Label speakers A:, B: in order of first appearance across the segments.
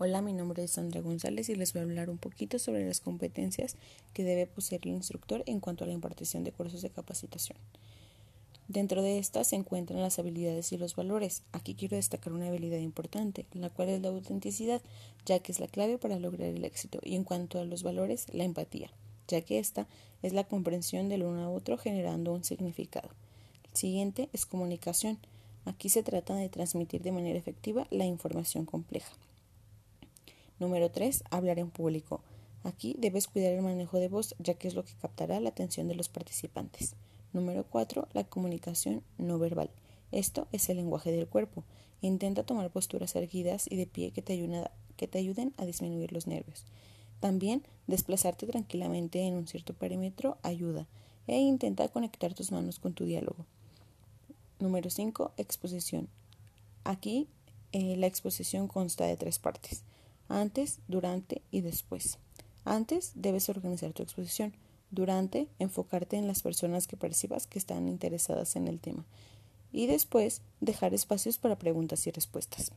A: Hola, mi nombre es Sandra González y les voy a hablar un poquito sobre las competencias que debe poseer el instructor en cuanto a la impartición de cursos de capacitación. Dentro de estas se encuentran las habilidades y los valores. Aquí quiero destacar una habilidad importante, la cual es la autenticidad, ya que es la clave para lograr el éxito. Y en cuanto a los valores, la empatía, ya que esta es la comprensión del uno a otro generando un significado. El siguiente es comunicación. Aquí se trata de transmitir de manera efectiva la información compleja. Número 3. Hablar en público. Aquí debes cuidar el manejo de voz, ya que es lo que captará la atención de los participantes. Número 4. La comunicación no verbal. Esto es el lenguaje del cuerpo. Intenta tomar posturas erguidas y de pie que te, ayuden a, que te ayuden a disminuir los nervios. También desplazarte tranquilamente en un cierto perímetro ayuda e intenta conectar tus manos con tu diálogo. Número 5. Exposición. Aquí eh, la exposición consta de tres partes antes, durante y después. Antes debes organizar tu exposición. Durante, enfocarte en las personas que percibas que están interesadas en el tema. Y después, dejar espacios para preguntas y respuestas.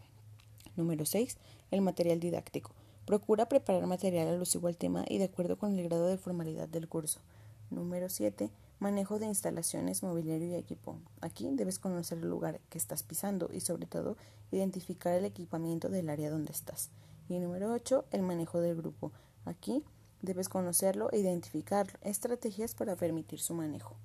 A: Número 6. El material didáctico. Procura preparar material alusivo al tema y de acuerdo con el grado de formalidad del curso. Número 7. Manejo de instalaciones, mobiliario y equipo. Aquí debes conocer el lugar que estás pisando y sobre todo identificar el equipamiento del área donde estás. Y número 8, el manejo del grupo. Aquí debes conocerlo e identificar estrategias para permitir su manejo.